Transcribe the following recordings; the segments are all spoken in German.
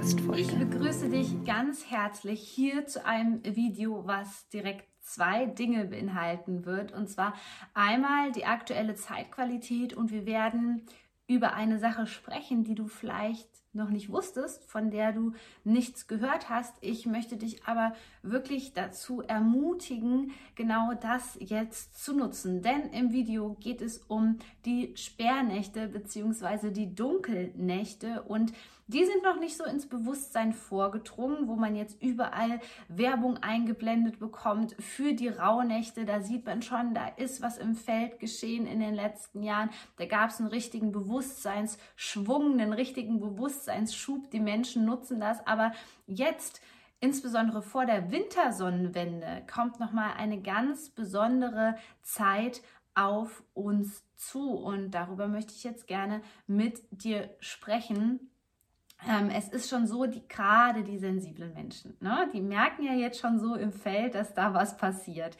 Podcast-Folge. Ich begrüße dich ganz herzlich hier zu einem Video, was direkt zwei Dinge beinhalten wird. Und zwar einmal die aktuelle Zeitqualität und wir werden über eine Sache sprechen, die du vielleicht noch nicht wusstest, von der du nichts gehört hast. Ich möchte dich aber wirklich dazu ermutigen, genau das jetzt zu nutzen. Denn im Video geht es um die Sperrnächte bzw. die Dunkelnächte und die sind noch nicht so ins Bewusstsein vorgedrungen, wo man jetzt überall Werbung eingeblendet bekommt für die Rauhnächte. Da sieht man schon, da ist was im Feld geschehen in den letzten Jahren. Da gab es einen richtigen Bewusstseinsschwung, einen richtigen Bewusstseinsschub. Die Menschen nutzen das. Aber jetzt insbesondere vor der Wintersonnenwende kommt noch mal eine ganz besondere Zeit auf uns zu und darüber möchte ich jetzt gerne mit dir sprechen ähm, es ist schon so, die gerade die sensiblen Menschen, ne, die merken ja jetzt schon so im Feld, dass da was passiert.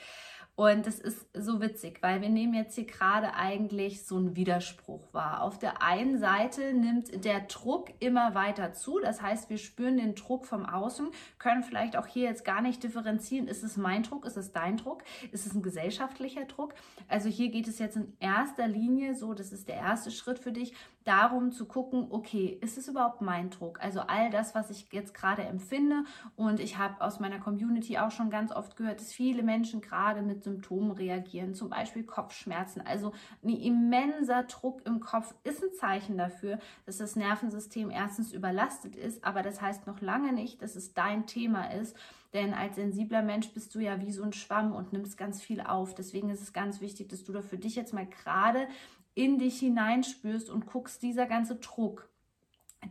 Und das ist so witzig, weil wir nehmen jetzt hier gerade eigentlich so einen Widerspruch wahr. Auf der einen Seite nimmt der Druck immer weiter zu. Das heißt, wir spüren den Druck vom Außen, können vielleicht auch hier jetzt gar nicht differenzieren. Ist es mein Druck? Ist es dein Druck? Ist es ein gesellschaftlicher Druck? Also hier geht es jetzt in erster Linie so, das ist der erste Schritt für dich, darum zu gucken, okay, ist es überhaupt mein Druck? Also all das, was ich jetzt gerade empfinde und ich habe aus meiner Community auch schon ganz oft gehört, dass viele Menschen gerade mit Symptomen reagieren, zum Beispiel Kopfschmerzen. Also ein immenser Druck im Kopf ist ein Zeichen dafür, dass das Nervensystem erstens überlastet ist, aber das heißt noch lange nicht, dass es dein Thema ist. Denn als sensibler Mensch bist du ja wie so ein Schwamm und nimmst ganz viel auf. Deswegen ist es ganz wichtig, dass du da für dich jetzt mal gerade in dich hineinspürst und guckst, dieser ganze Druck,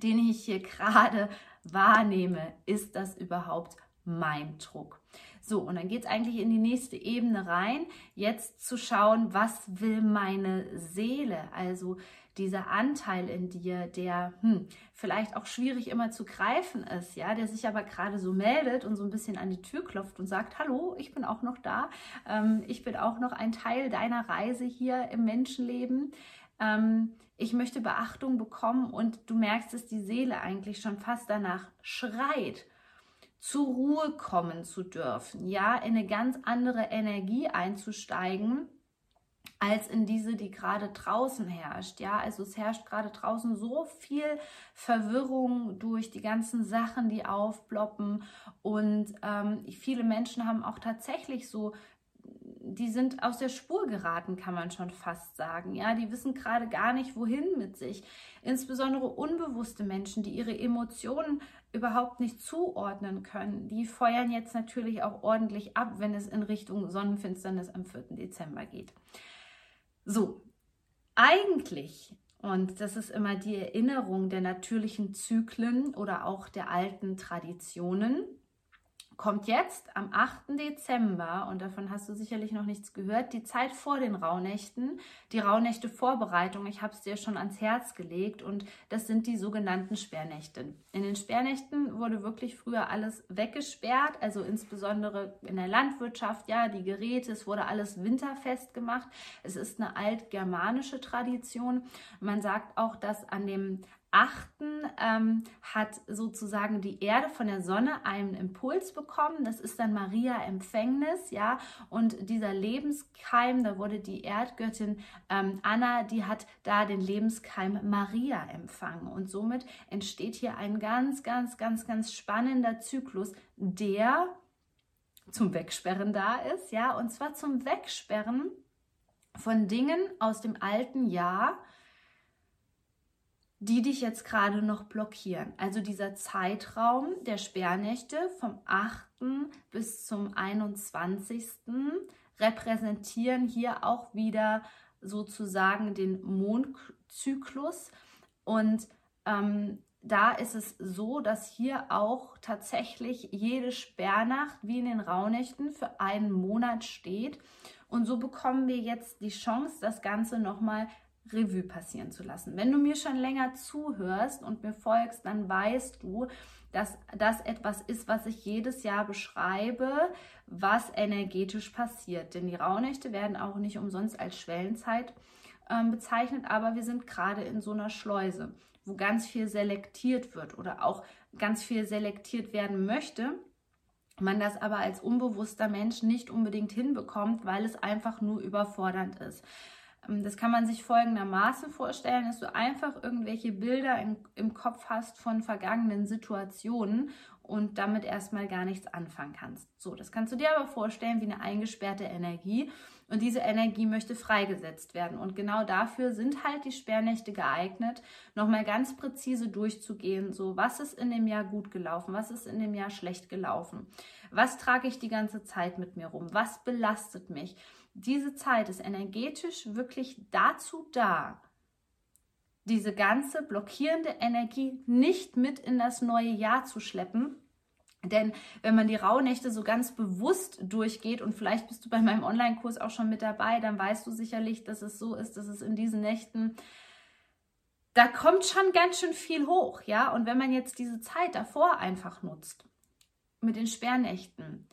den ich hier gerade wahrnehme, ist das überhaupt mein Druck? So, und dann geht es eigentlich in die nächste Ebene rein, jetzt zu schauen, was will meine Seele? Also dieser Anteil in dir, der hm, vielleicht auch schwierig immer zu greifen ist, ja, der sich aber gerade so meldet und so ein bisschen an die Tür klopft und sagt, hallo, ich bin auch noch da, ähm, ich bin auch noch ein Teil deiner Reise hier im Menschenleben. Ähm, ich möchte Beachtung bekommen. Und du merkst, dass die Seele eigentlich schon fast danach schreit, zur Ruhe kommen zu dürfen, ja, in eine ganz andere Energie einzusteigen als in diese, die gerade draußen herrscht. Ja, also es herrscht gerade draußen so viel Verwirrung durch die ganzen Sachen, die aufploppen. Und ähm, viele Menschen haben auch tatsächlich so die sind aus der Spur geraten, kann man schon fast sagen. Ja, die wissen gerade gar nicht, wohin mit sich. Insbesondere unbewusste Menschen, die ihre Emotionen überhaupt nicht zuordnen können, die feuern jetzt natürlich auch ordentlich ab, wenn es in Richtung Sonnenfinsternis am 4. Dezember geht. So, eigentlich, und das ist immer die Erinnerung der natürlichen Zyklen oder auch der alten Traditionen, kommt jetzt am 8. Dezember, und davon hast du sicherlich noch nichts gehört, die Zeit vor den Rauhnächten, die Rauhnächte Vorbereitung. Ich habe es dir schon ans Herz gelegt und das sind die sogenannten Sperrnächte. In den Sperrnächten wurde wirklich früher alles weggesperrt, also insbesondere in der Landwirtschaft, ja, die Geräte, es wurde alles winterfest gemacht. Es ist eine altgermanische Tradition. Man sagt auch, dass an dem achten, ähm, hat sozusagen die Erde von der Sonne einen Impuls bekommen. Das ist dann Maria Empfängnis, ja. Und dieser Lebenskeim, da wurde die Erdgöttin ähm, Anna, die hat da den Lebenskeim Maria empfangen. Und somit entsteht hier ein ganz, ganz, ganz, ganz spannender Zyklus, der zum Wegsperren da ist, ja. Und zwar zum Wegsperren von Dingen aus dem alten Jahr, die dich jetzt gerade noch blockieren. Also dieser Zeitraum der Sperrnächte vom 8. bis zum 21. repräsentieren hier auch wieder sozusagen den Mondzyklus und ähm, da ist es so, dass hier auch tatsächlich jede Sperrnacht wie in den Rauhnächten für einen Monat steht. Und so bekommen wir jetzt die Chance, das Ganze nochmal Revue passieren zu lassen. Wenn du mir schon länger zuhörst und mir folgst, dann weißt du, dass das etwas ist, was ich jedes Jahr beschreibe, was energetisch passiert. Denn die Rauhnächte werden auch nicht umsonst als Schwellenzeit äh, bezeichnet, aber wir sind gerade in so einer Schleuse, wo ganz viel selektiert wird oder auch ganz viel selektiert werden möchte man das aber als unbewusster Mensch nicht unbedingt hinbekommt, weil es einfach nur überfordernd ist. Ähm, das kann man sich folgendermaßen vorstellen, dass du einfach irgendwelche Bilder in, im Kopf hast von vergangenen Situationen und damit erstmal gar nichts anfangen kannst. So, das kannst du dir aber vorstellen wie eine eingesperrte Energie und diese Energie möchte freigesetzt werden. Und genau dafür sind halt die Sperrnächte geeignet, nochmal ganz präzise durchzugehen, so was ist in dem Jahr gut gelaufen, was ist in dem Jahr schlecht gelaufen, was trage ich die ganze Zeit mit mir rum, was belastet mich diese Zeit ist energetisch wirklich dazu da, diese ganze blockierende Energie nicht mit in das neue Jahr zu schleppen. Denn wenn man die Rauhnächte so ganz bewusst durchgeht und vielleicht bist du bei meinem Online-Kurs auch schon mit dabei, dann weißt du sicherlich, dass es so ist, dass es in diesen Nächten da kommt schon ganz schön viel hoch, ja. Und wenn man jetzt diese Zeit davor einfach nutzt mit den Sperrnächten,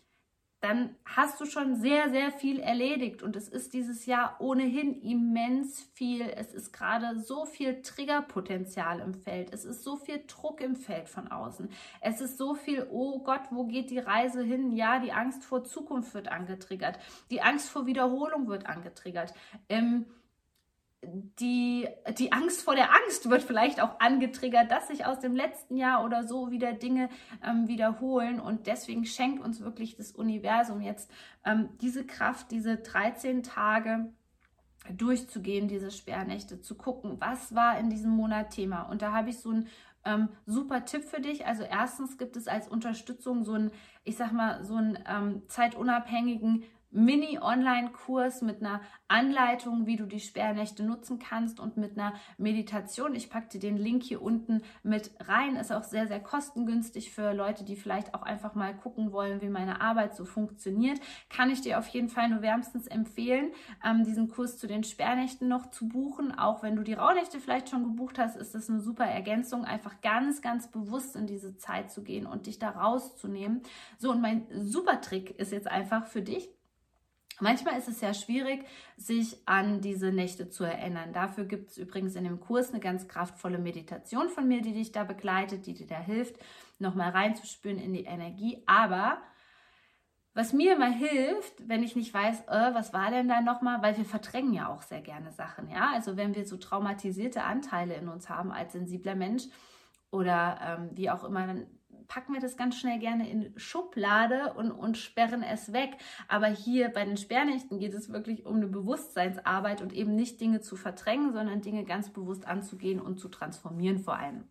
dann hast du schon sehr, sehr viel erledigt. Und es ist dieses Jahr ohnehin immens viel. Es ist gerade so viel Triggerpotenzial im Feld. Es ist so viel Druck im Feld von außen. Es ist so viel, oh Gott, wo geht die Reise hin? Ja, die Angst vor Zukunft wird angetriggert. Die Angst vor Wiederholung wird angetriggert. Ähm, die, die Angst vor der Angst wird vielleicht auch angetriggert, dass sich aus dem letzten Jahr oder so wieder Dinge ähm, wiederholen. Und deswegen schenkt uns wirklich das Universum jetzt ähm, diese Kraft, diese 13 Tage durchzugehen, diese Sperrnächte, zu gucken, was war in diesem Monat Thema. Und da habe ich so ein ähm, super Tipp für dich. Also erstens gibt es als Unterstützung so einen, ich sag mal, so einen ähm, zeitunabhängigen Mini-Online-Kurs mit einer Anleitung, wie du die Sperrnächte nutzen kannst und mit einer Meditation. Ich packe dir den Link hier unten mit rein. Ist auch sehr, sehr kostengünstig für Leute, die vielleicht auch einfach mal gucken wollen, wie meine Arbeit so funktioniert. Kann ich dir auf jeden Fall nur wärmstens empfehlen, ähm, diesen Kurs zu den Sperrnächten noch zu buchen. Auch wenn du die Rauhnächte vielleicht schon gebucht hast, ist das eine super Ergänzung, einfach ganz, ganz bewusst in diese Zeit zu gehen und dich da rauszunehmen. So, und mein super Trick ist jetzt einfach für dich, Manchmal ist es sehr schwierig, sich an diese Nächte zu erinnern. Dafür gibt es übrigens in dem Kurs eine ganz kraftvolle Meditation von mir, die dich da begleitet, die dir da hilft, nochmal reinzuspüren in die Energie. Aber was mir immer hilft, wenn ich nicht weiß, äh, was war denn da nochmal, weil wir verdrängen ja auch sehr gerne Sachen, ja. Also wenn wir so traumatisierte Anteile in uns haben als sensibler Mensch oder ähm, wie auch immer, dann packen wir das ganz schnell gerne in Schublade und, und sperren es weg. Aber hier bei den Sperrnächten geht es wirklich um eine Bewusstseinsarbeit und eben nicht Dinge zu verdrängen, sondern Dinge ganz bewusst anzugehen und zu transformieren vor allem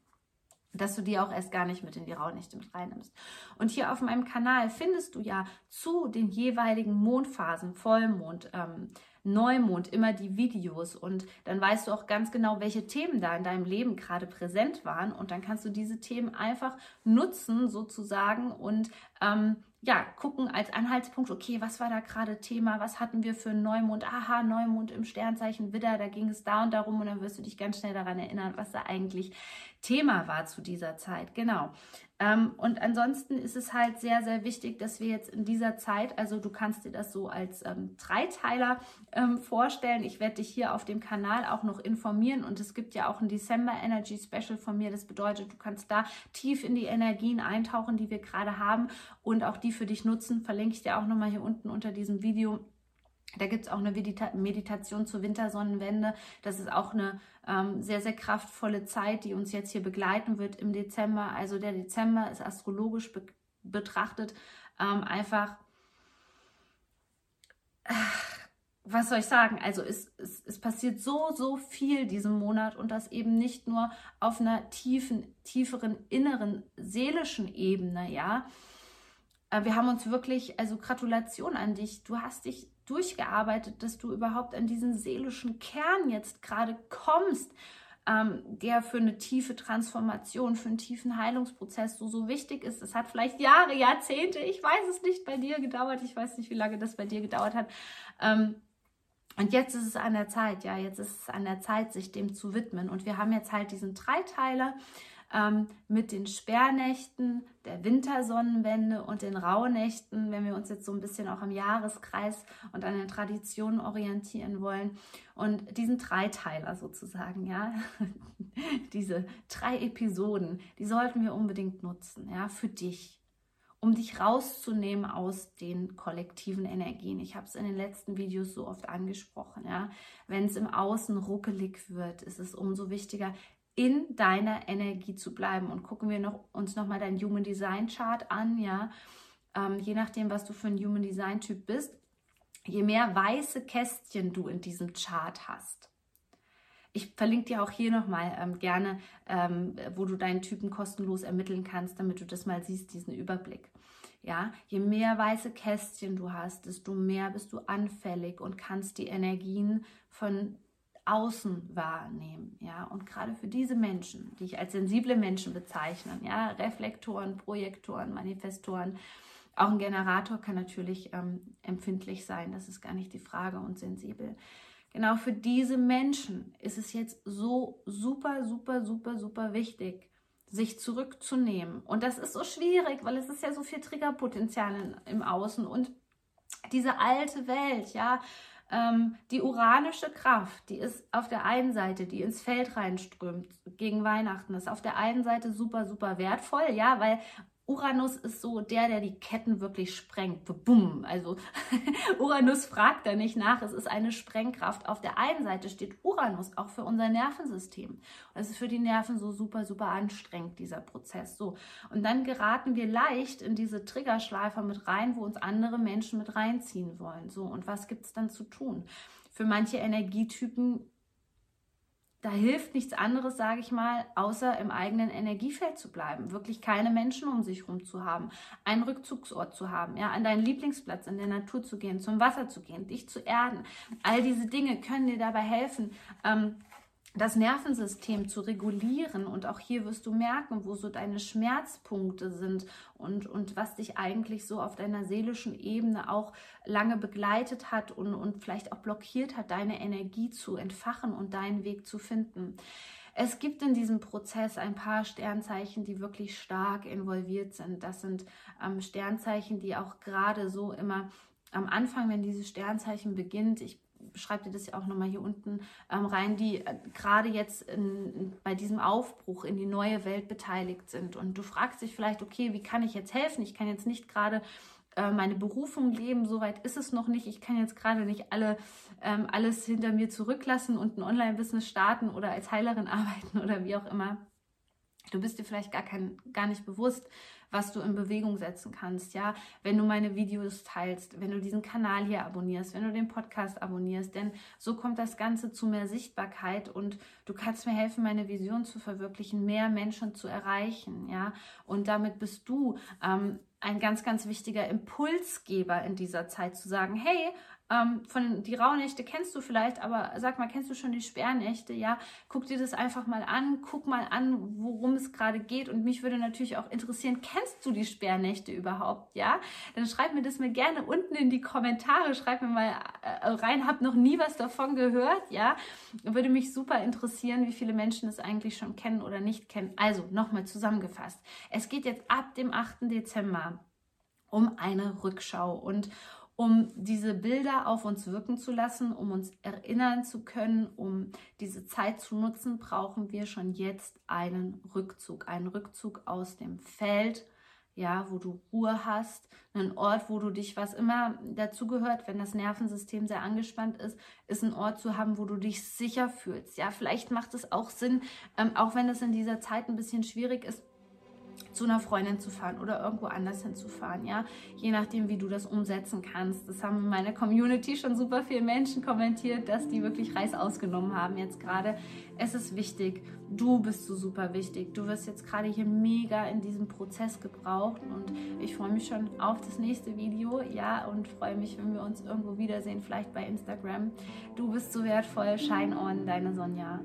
dass du die auch erst gar nicht mit in die Rauhnächte mit reinnimmst. Und hier auf meinem Kanal findest du ja zu den jeweiligen Mondphasen, Vollmond, ähm, Neumond immer die Videos und dann weißt du auch ganz genau, welche Themen da in deinem Leben gerade präsent waren und dann kannst du diese Themen einfach nutzen sozusagen und ähm, ja, gucken als Anhaltspunkt, okay, was war da gerade Thema, was hatten wir für einen Neumond, aha, Neumond im Sternzeichen Widder, da ging es da und darum und dann wirst du dich ganz schnell daran erinnern, was da eigentlich Thema war zu dieser Zeit. Genau. Ähm, und ansonsten ist es halt sehr, sehr wichtig, dass wir jetzt in dieser Zeit, also du kannst dir das so als ähm, Dreiteiler ähm, vorstellen. Ich werde dich hier auf dem Kanal auch noch informieren und es gibt ja auch ein December Energy Special von mir. Das bedeutet, du kannst da tief in die Energien eintauchen, die wir gerade haben und auch die für dich nutzen. Verlinke ich dir auch nochmal hier unten unter diesem Video. Da gibt es auch eine Medita Meditation zur Wintersonnenwende. Das ist auch eine ähm, sehr, sehr kraftvolle Zeit, die uns jetzt hier begleiten wird im Dezember. Also der Dezember ist astrologisch be betrachtet ähm, einfach, äh, was soll ich sagen? Also es, es, es passiert so, so viel diesen Monat und das eben nicht nur auf einer tiefen, tieferen, inneren, seelischen Ebene, ja. Äh, wir haben uns wirklich, also Gratulation an dich. Du hast dich durchgearbeitet, dass du überhaupt an diesen seelischen Kern jetzt gerade kommst. ähm, der für eine tiefe Transformation, für einen tiefen Heilungsprozess so, so wichtig ist. Es hat vielleicht Jahre, Jahrzehnte, ich weiß es nicht, bei dir gedauert. Ich weiß nicht, wie lange das bei dir gedauert hat. Ähm, und jetzt ist es an der Zeit, ja, jetzt ist es an der Zeit, sich dem zu widmen. Und wir haben jetzt halt diesen Dreiteiler ähm, mit den Sperrnächten, der Wintersonnenwende und den Rauhnächten, wenn wir uns jetzt so ein bisschen auch am Jahreskreis und an den Traditionen orientieren wollen. Und diesen Dreiteiler sozusagen, ja, diese drei Episoden, die sollten wir unbedingt nutzen, ja, für dich um dich rauszunehmen aus den kollektiven Energien. Ich habe es in den letzten Videos so oft angesprochen. Ja? Wenn es im Außen ruckelig wird, ist es umso wichtiger, in deiner Energie zu bleiben. Und gucken wir noch, uns nochmal dein Human Design Chart an. Ja? Ähm, je nachdem, was du für ein Human Design Typ bist, je mehr weiße Kästchen du in diesem Chart hast, ich verlinke dir auch hier nochmal ähm, gerne, ähm, wo du deinen Typen kostenlos ermitteln kannst, damit du das mal siehst, diesen Überblick. Ja, je mehr weiße Kästchen du hast, desto mehr bist du anfällig und kannst die Energien von außen wahrnehmen, ja, und gerade für diese Menschen, die ich als sensible Menschen bezeichne, ja, Reflektoren, Projektoren, Manifestoren, auch ein Generator kann natürlich ähm, empfindlich sein, das ist gar nicht die Frage und sensibel. Genau für diese Menschen ist es jetzt so super, super, super, super wichtig, sich zurückzunehmen. Und das ist so schwierig, weil es ist ja so viel Triggerpotenzial im Außen und diese alte Welt, ja, ähm, die uranische Kraft, die ist auf der einen Seite, die ins Feld reinströmt gegen Weihnachten, ist auf der einen Seite super, super wertvoll, ja, weil Uranus ist so der, der die Ketten wirklich sprengt. Bumm. Also Uranus fragt da nicht nach. Es ist eine Sprengkraft. Auf der einen Seite steht Uranus auch für unser Nervensystem. es ist für die Nerven so super, super anstrengend, dieser Prozess. So. Und dann geraten wir leicht in diese Triggerschleifer mit rein, wo uns andere Menschen mit reinziehen wollen. So. Und was gibt es dann zu tun? Für manche Energietypen da hilft nichts anderes, sage ich mal, außer im eigenen Energiefeld zu bleiben, wirklich keine Menschen um sich herum zu haben, einen Rückzugsort zu haben, ja, an deinen Lieblingsplatz in der Natur zu gehen, zum Wasser zu gehen, dich zu erden. All diese Dinge können dir dabei helfen, ähm, das Nervensystem zu regulieren. Und auch hier wirst du merken, wo so deine Schmerzpunkte sind und, und was dich eigentlich so auf deiner seelischen Ebene auch lange begleitet hat und, und vielleicht auch blockiert hat, deine Energie zu entfachen und deinen Weg zu finden. Es gibt in diesem Prozess ein paar Sternzeichen, die wirklich stark involviert sind. Das sind ähm, Sternzeichen, die auch gerade so immer am Anfang, wenn dieses Sternzeichen beginnt, ich schreibe dir das ja auch nochmal hier unten ähm, rein, die äh, gerade jetzt in, bei diesem Aufbruch in die neue Welt beteiligt sind. Und du fragst dich vielleicht, okay, wie kann ich jetzt helfen? Ich kann jetzt nicht gerade äh, meine Berufung leben, soweit ist es noch nicht. Ich kann jetzt gerade nicht alle, ähm, alles hinter mir zurücklassen und ein Online-Business starten oder als Heilerin arbeiten oder wie auch immer. Du bist dir vielleicht gar, kein, gar nicht bewusst, was du in Bewegung setzen kannst, ja, wenn du meine Videos teilst, wenn du diesen Kanal hier abonnierst, wenn du den Podcast abonnierst, denn so kommt das Ganze zu mehr Sichtbarkeit und du kannst mir helfen, meine Vision zu verwirklichen, mehr Menschen zu erreichen, ja, und damit bist du ähm, ein ganz, ganz wichtiger Impulsgeber in dieser Zeit zu sagen, hey, ähm, von die Rauhnächte kennst du vielleicht, aber sag mal, kennst du schon die Sperrnächte? Ja, guck dir das einfach mal an, guck mal an, worum es gerade geht. Und mich würde natürlich auch interessieren, kennst du die Sperrnächte überhaupt? Ja, dann schreib mir das mir gerne unten in die Kommentare. Schreib mir mal äh, rein, hab noch nie was davon gehört. Ja, würde mich super interessieren, wie viele Menschen es eigentlich schon kennen oder nicht kennen. Also nochmal zusammengefasst: Es geht jetzt ab dem 8. Dezember um eine Rückschau und um diese Bilder auf uns wirken zu lassen, um uns erinnern zu können, um diese Zeit zu nutzen, brauchen wir schon jetzt einen Rückzug, einen Rückzug aus dem Feld, ja, wo du Ruhe hast, einen Ort, wo du dich, was immer dazugehört, wenn das Nervensystem sehr angespannt ist, ist ein Ort zu haben, wo du dich sicher fühlst. Ja, vielleicht macht es auch Sinn, ähm, auch wenn es in dieser Zeit ein bisschen schwierig ist, zu einer Freundin zu fahren oder irgendwo anders hinzufahren, ja, je nachdem, wie du das umsetzen kannst. Das haben in meiner Community schon super viele Menschen kommentiert, dass die wirklich Reis ausgenommen haben jetzt gerade. Es ist wichtig, du bist so super wichtig. Du wirst jetzt gerade hier mega in diesem Prozess gebraucht und ich freue mich schon auf das nächste Video, ja, und freue mich, wenn wir uns irgendwo wiedersehen, vielleicht bei Instagram. Du bist so wertvoll, shine on, deine Sonja.